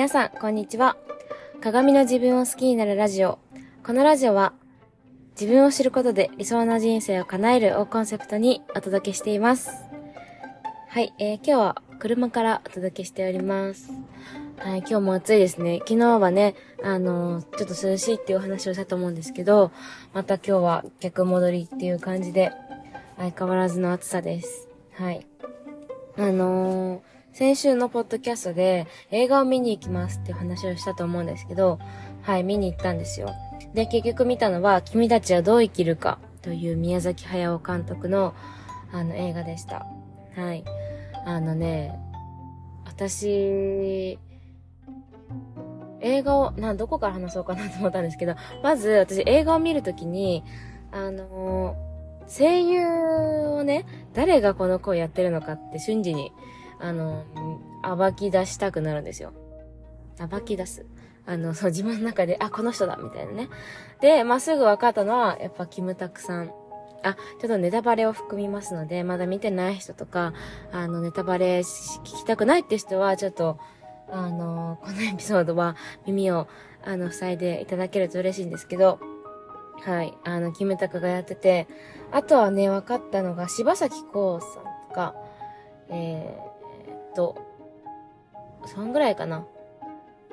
皆さん、こんにちは。鏡の自分を好きになるラジオ。このラジオは、自分を知ることで理想の人生を叶えるをコンセプトにお届けしています。はい、えー、今日は車からお届けしております。はい、今日も暑いですね。昨日はね、あのーちょっと涼しいっていうお話をしたと思うんですけど、また今日は逆戻りっていう感じで、相変わらずの暑さです。はい。あのー先週のポッドキャストで映画を見に行きますって話をしたと思うんですけど、はい、見に行ったんですよ。で、結局見たのは、君たちはどう生きるかという宮崎駿監督の、あの、映画でした。はい。あのね、私、映画を、な、どこから話そうかなと思ったんですけど、まず私映画を見るときに、あの声優をね、誰がこの声やってるのかって瞬時に、あの、暴き出したくなるんですよ。暴き出す。あの、そう、自分の中で、あ、この人だみたいなね。で、まあ、すぐ分かったのは、やっぱ、キムタクさん。あ、ちょっとネタバレを含みますので、まだ見てない人とか、あの、ネタバレ聞きたくないって人は、ちょっと、あの、このエピソードは耳を、あの、塞いでいただけると嬉しいんですけど、はい、あの、キムタクがやってて、あとはね、分かったのが、柴咲コウさんとか、えー、と、そんぐらいかな。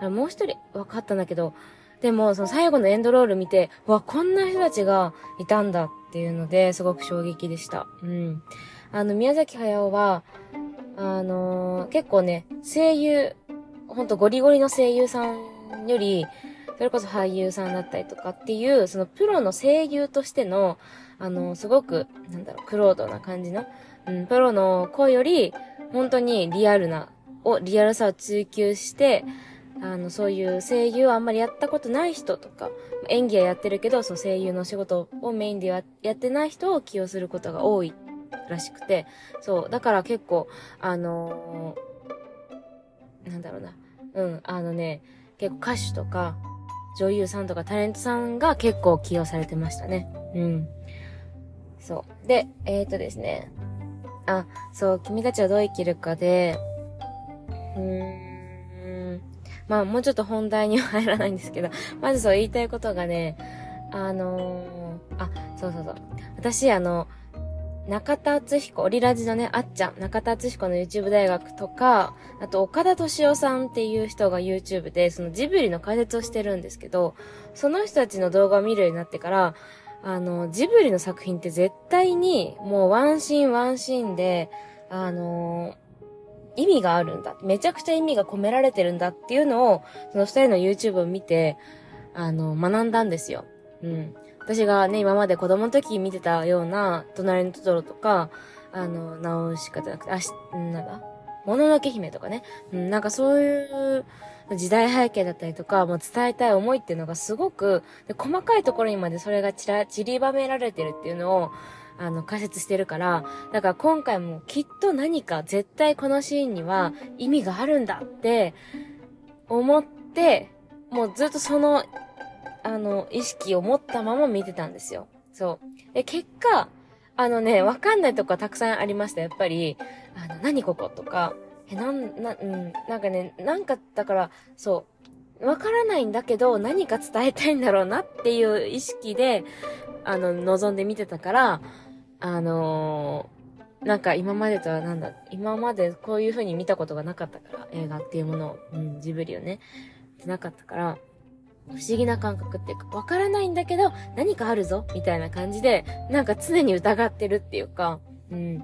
もう一人分かったんだけど、でも、その最後のエンドロール見て、わ、こんな人たちがいたんだっていうので、すごく衝撃でした。うん。あの、宮崎駿は、あのー結構ね、声優、ほんとゴリゴリの声優さんより、それこそ俳優さんだったりとかっていう、そのプロの声優としての、あの、すごく、なんだろう、クロードな感じの、うん、プロの声より、本当にリアルな、を、リアルさを追求して、あの、そういう声優をあんまりやったことない人とか、演技はやってるけど、そう声優の仕事をメインでやってない人を起用することが多いらしくて、そう、だから結構、あのーなんだろうな、うん、あのね、結構歌手とか、女優さんとかタレントさんが結構起用されてましたね。うん。そう。で、えーとですね。あ、そう、君たちはどう生きるかで、うーん、まあもうちょっと本題には入らないんですけど、まずそう言いたいことがね、あのーあ、そうそうそう。私、あの、中田敦彦、オリラジのね、あっちゃん、中田敦彦の YouTube 大学とか、あと岡田敏夫さんっていう人が YouTube で、そのジブリの解説をしてるんですけど、その人たちの動画を見るようになってから、あの、ジブリの作品って絶対に、もうワンシーンワンシーンで、あの意味があるんだ。めちゃくちゃ意味が込められてるんだっていうのを、その二人の YouTube を見て、あの、学んだんですよ。うん。私がね、今まで子供の時見てたような、隣のトトロとか、あの、ナウシカじゃなくて、あし、なんだ？もののけ姫とかね。うん、なんかそういう時代背景だったりとか、もう伝えたい思いっていうのがすごく、で細かいところにまでそれがちら、散りばめられてるっていうのを、あの、解説してるから、だから今回もきっと何か絶対このシーンには意味があるんだって思って、もうずっとその、あの、意識を持ったまま見てたんですよ。そう。で、結果、あのね、わかんないとこたくさんありました。やっぱり、あの、何こことか、え、なん、な、うん、なんかね、なんか、だから、そう、わからないんだけど、何か伝えたいんだろうなっていう意識で、あの、望んで見てたから、あのーなんか今までとはなんだ、今までこういう風に見たことがなかったから、映画っていうものを、うん、ジブリをね、なかったから、不思議な感覚っていうか、わからないんだけど、何かあるぞみたいな感じで、なんか常に疑ってるっていうか、うん。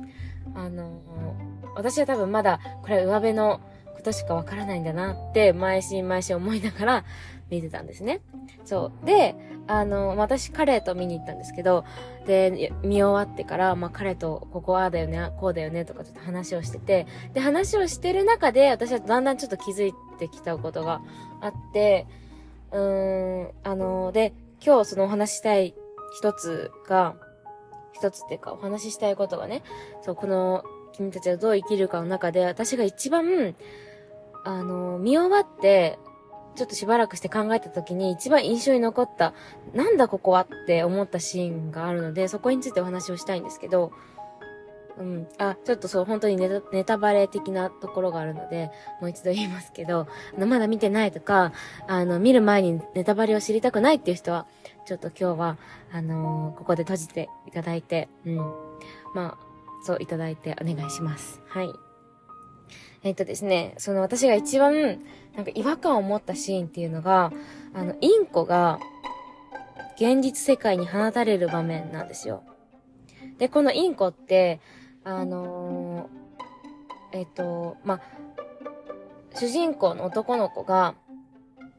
あのー私は多分まだ、これは上辺のことしかわからないんだなって、毎週毎週思いながら見てたんですね。そう。で、あの、私彼と見に行ったんですけど、で、見終わってから、まあ彼とここああだよね、こうだよねとかちょっと話をしてて、で、話をしてる中で、私はだんだんちょっと気づいてきたことがあって、うーん、あの、で、今日そのお話したい一つが、一つっていうかお話ししたいことがね、そう、この、君たちはどう生きるかの中で、私が一番、あの、見終わって、ちょっとしばらくして考えた時に一番印象に残った、なんだここはって思ったシーンがあるので、そこについてお話をしたいんですけど、うん。あ、ちょっとそう、本当にネタネタバレ的なところがあるので、もう一度言いますけど、あの、まだ見てないとか、あの、見る前にネタバレを知りたくないっていう人は、ちょっと今日は、あのー、ここで閉じていただいて、うん。まあ、そういただいてお願いします。はい。えっとですね、その私が一番、なんか違和感を持ったシーンっていうのが、あの、インコが、現実世界に放たれる場面なんですよ。で、このインコって、あのー、えっと、まあ主人公の男の子が、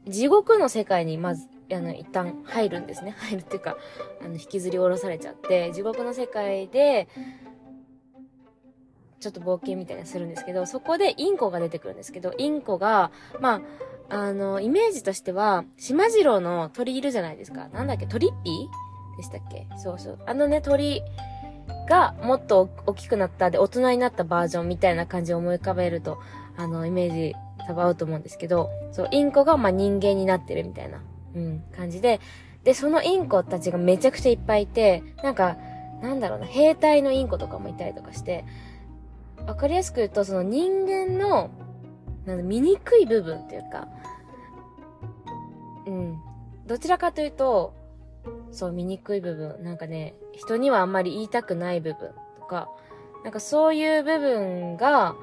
地獄の世界にまず、あの、一旦入るんですね。入るっていうか、あの、引きずり下ろされちゃって、地獄の世界で、ちょっと冒険みたいなするんですけど、そこでインコが出てくるんですけど、インコが、まあ、あの、イメージとしては、島次郎の鳥いるじゃないですか。なんだっけ、トリッピー？でしたっけ？そうそう。あのね、鳥がもっと大きくなったで、大人になったバージョンみたいな感じを思い浮かべると、あの、イメージ多分合うと思うんですけど、そう、インコがまあ人間になってるみたいな、うん、感じで、で、そのインコたちがめちゃくちゃいっぱいいて、なんか、なんだろうな、兵隊のインコとかもいたりとかして、わかりやすく言うと、その人間の、なんだ、醜い部分っていうか、うん。どちらかというと、そう、醜い部分。なんかね、人にはあんまり言いたくない部分とか、なんかそういう部分が、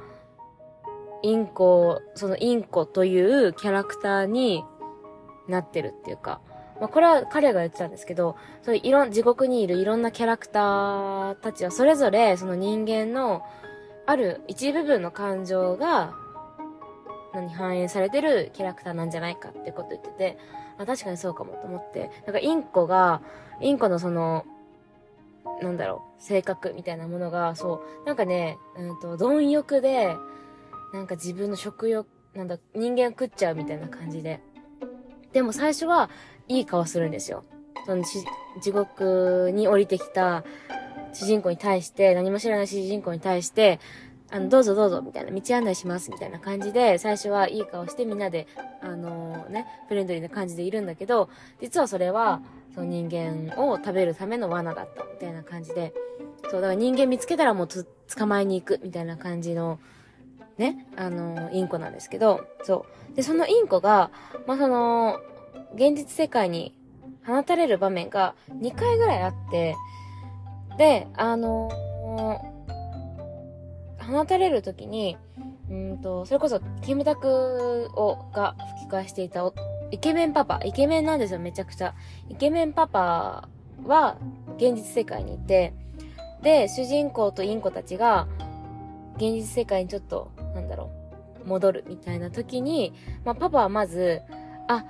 インコ、そのインコというキャラクターになってるっていうか、まあこれは彼が言ってたんですけど、そういういろん、地獄にいるいろんなキャラクターたちはそれぞれその人間のある一部分の感情が、何、反映されてるキャラクターなんじゃないかってこと言ってて、あ、確かにそうかもと思って、なんかインコが、インコのその、なんだろう、性格みたいなものが、そう、なんかね、うんと、貪欲で、なんか自分の食欲、なんだ、人間食っちゃうみたいな感じで。でも最初はいい顔するんですよ。その地獄に降りてきた主人公に対して、何も知らない主人公に対して、あの、どうぞどうぞ、みたいな、道案内します、みたいな感じで、最初はいい顔してみんなで、あのー、ね、フレンドリーな感じでいるんだけど、実はそれは、その人間を食べるための罠だった、みたいな感じで、そう、だから人間見つけたらもうつ、捕まえに行く、みたいな感じの、ね、あのー、インコなんですけど、そう。で、そのインコが、まあ、その、現実世界に放たれる場面が2回ぐらいあって、で、あのー、放たれる時に、うんと、それこそ、キムタクを、が吹き替えしていたイケメンパパ、イケメンなんですよ、めちゃくちゃ。イケメンパパは、現実世界にいて、で、主人公とインコたちが、現実世界にちょっと、なんだろう、戻るみたいな時に、まあ、パパはまず、あ、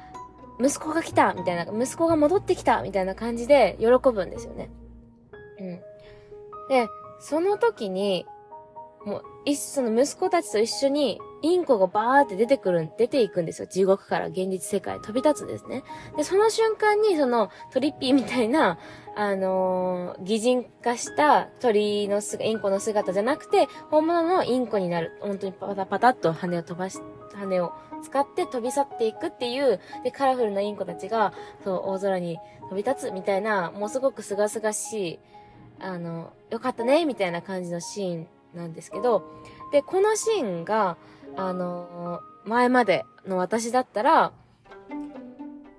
息子が来たみたいな、息子が戻ってきたみたいな感じで喜ぶんですよね。うん。で、その時に、もう、一、その息子たちと一緒に、インコがバーって出てくる、出ていくんですよ。地獄から現実世界飛び立つんですね。で、その瞬間に、その、トリッピーみたいな、あのー、擬人化した鳥の姿、インコの姿じゃなくて、本物のインコになる。本当にパタパタっと羽を飛ばし、羽を使って飛び去っていくっていう、で、カラフルなインコたちが、そう、大空に飛び立つみたいな、もうすごく清々しい、あの、よかったね、みたいな感じのシーンなんですけど、で、このシーンが、あの前までの私だったら、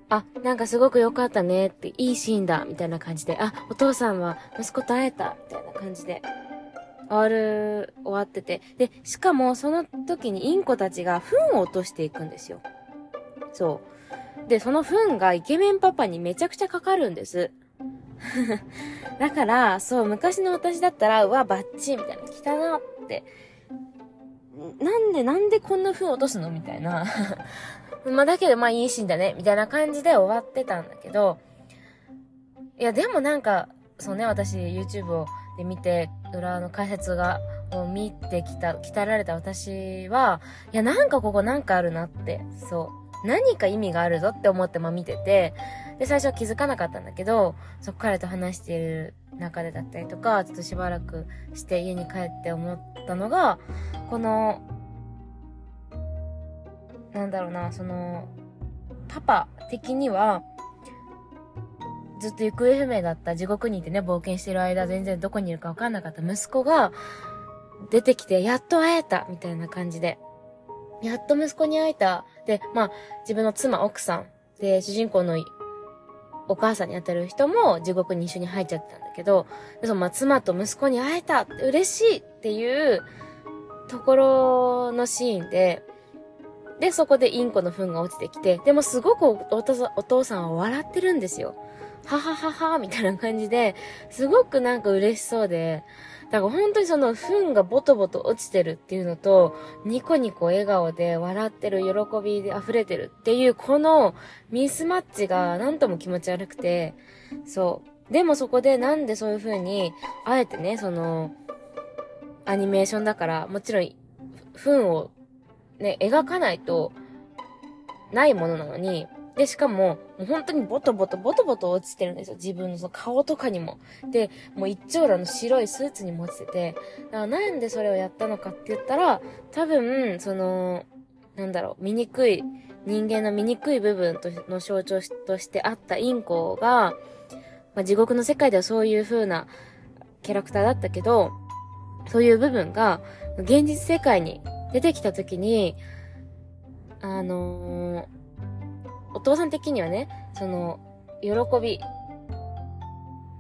あ、なんかすごく良かったねって、いいシーンだ、みたいな感じで、あ、お父さんは息子と会えた、みたいな感じで、終わる、終わってて。で、しかもその時にインコたちが糞を落としていくんですよ。そう。で、その糞がイケメンパパにめちゃくちゃかかるんです。だから、そう、昔の私だったら、うわ、バッチみたいな、来たなって。なんで、なんでこんな風落とすのみたいな。まあ、だけど、まあ、いいシーンだね。みたいな感じで終わってたんだけど、いや、でもなんか、そうね、私、YouTube をで見て、裏の解説が、を見てきた、鍛えられた私は、いや、なんかここなんかあるなって、そう。何か意味があるぞって思ってまあ見てて、で、最初は気づかなかったんだけど、そっ彼と話している中でだったりとか、ちょっとしばらくして家に帰って思ったのが、この、なんだろうな、その、パパ的には、ずっと行方不明だった地獄にいてね、冒険してる間全然どこにいるかわかんなかった息子が出てきて、やっと会えたみたいな感じで。やっと息子に会えた。で、まあ、自分の妻、奥さん。で、主人公のお母さんに当たる人も地獄に一緒に入っちゃったんだけど、そのまあ、妻と息子に会えた嬉しいっていうところのシーンで、で、そこでインコの糞が落ちてきて、でもすごくお父さんは笑ってるんですよ。はははは、みたいな感じで、すごくなんか嬉しそうで、だから本当にその糞がボトボト落ちてるっていうのと、ニコニコ笑顔で笑ってる喜びで溢れてるっていうこのミスマッチがなんとも気持ち悪くて、そう。でもそこでなんでそういう風に、あえてね、その、アニメーションだから、もちろん、糞をね、描かないと、ないものなのに、で、しかも、もう本当にボトボトボトボト落ちてるんですよ。自分のその顔とかにも。で、もう一丁羅の白いスーツにも落ちてて、だからなんでそれをやったのかって言ったら、多分、その、なんだろう、醜い、人間の醜い部分の象徴としてあったインコが、まあ、地獄の世界ではそういう風なキャラクターだったけど、そういう部分が現実世界に出てきた時に、あのーお父さん的にはね、その、喜び、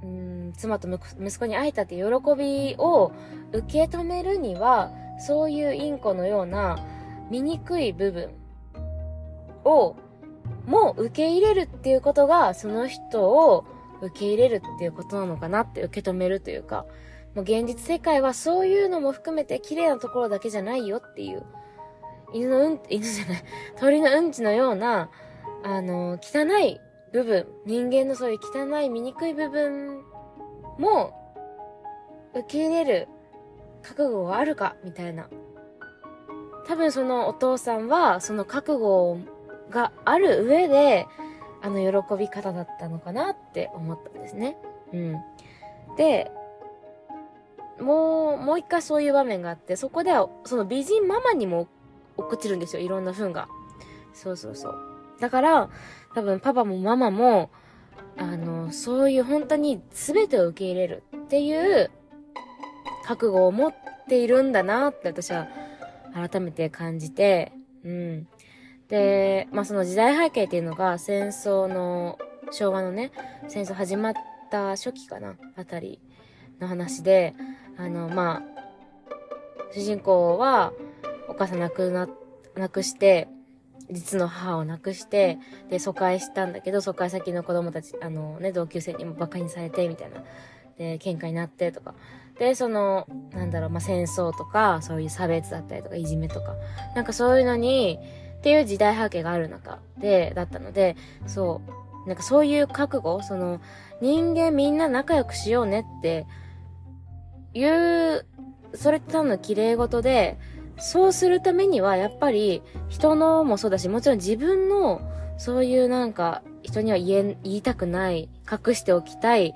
うん、妻と息子に会えたって喜びを受け止めるには、そういうインコのような醜い部分を、もう受け入れるっていうことが、その人を受け入れるっていうことなのかなって受け止めるというか、もう現実世界はそういうのも含めて綺麗なところだけじゃないよっていう、犬のうん、犬じゃない、鳥のうんちのような、あの、汚い部分、人間のそういう汚い醜い部分も受け入れる覚悟があるかみたいな。多分そのお父さんはその覚悟がある上であの喜び方だったのかなって思ったんですね。うん。で、もう、もう一回そういう場面があって、そこではその美人ママにも落っこちるんですよ。いろんな糞が。そうそうそう。だから、多分パパもママも、あの、そういう本当に全てを受け入れるっていう覚悟を持っているんだなって私は改めて感じて、うん。で、まあその時代背景っていうのが戦争の、昭和のね、戦争始まった初期かな、あたりの話で、あの、まあ、主人公はお母さん亡くな、亡くして、実の母を亡くして、で、疎開したんだけど、疎開先の子供たち、あのね、同級生にも馬鹿にされて、みたいな。で、喧嘩になってとか。で、その、なんだろう、まあ、戦争とか、そういう差別だったりとか、いじめとか。なんかそういうのに、っていう時代背景がある中で、だったので、そう、なんかそういう覚悟、その、人間みんな仲良くしようねっていう、それって多分綺麗事で、そうするためには、やっぱり、人のもそうだし、もちろん自分の、そういうなんか、人には言え、言いたくない、隠しておきたい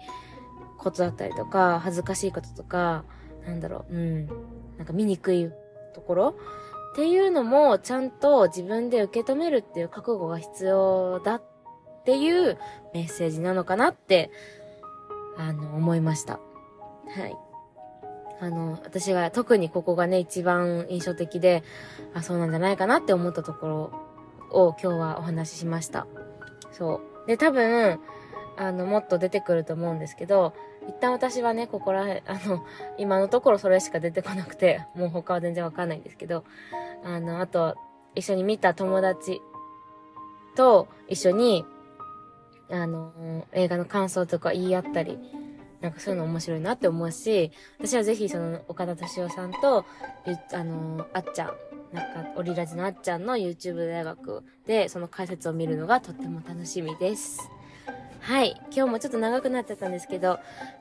ことだったりとか、恥ずかしいこととか、なんだろう、うん。なんか見にくいところっていうのも、ちゃんと自分で受け止めるっていう覚悟が必要だっていうメッセージなのかなって、あの、思いました。はい。あの、私が特にここがね、一番印象的で、あ、そうなんじゃないかなって思ったところを今日はお話ししました。そう。で、多分、あの、もっと出てくると思うんですけど、一旦私はね、ここらへん、あの、今のところそれしか出てこなくて、もう他は全然わかんないんですけど、あの、あと、一緒に見た友達と一緒に、あの、映画の感想とか言い合ったりなんかそういうの面白いなって思うし、私はぜひその岡田敏夫さんと、あの、あっちゃん、なんか、オリラジのあっちゃんの YouTube 大学でその解説を見るのがとっても楽しみです。はい。今日もちょっと長くなっちゃったんですけど、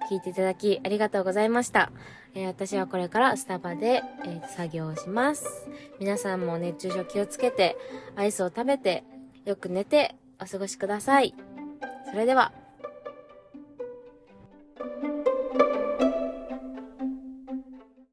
聞いていただきありがとうございました。えー、私はこれからスタバで、えー、作業をします。皆さんも熱中症気をつけて、アイスを食べて、よく寝て、お過ごしください。それでは。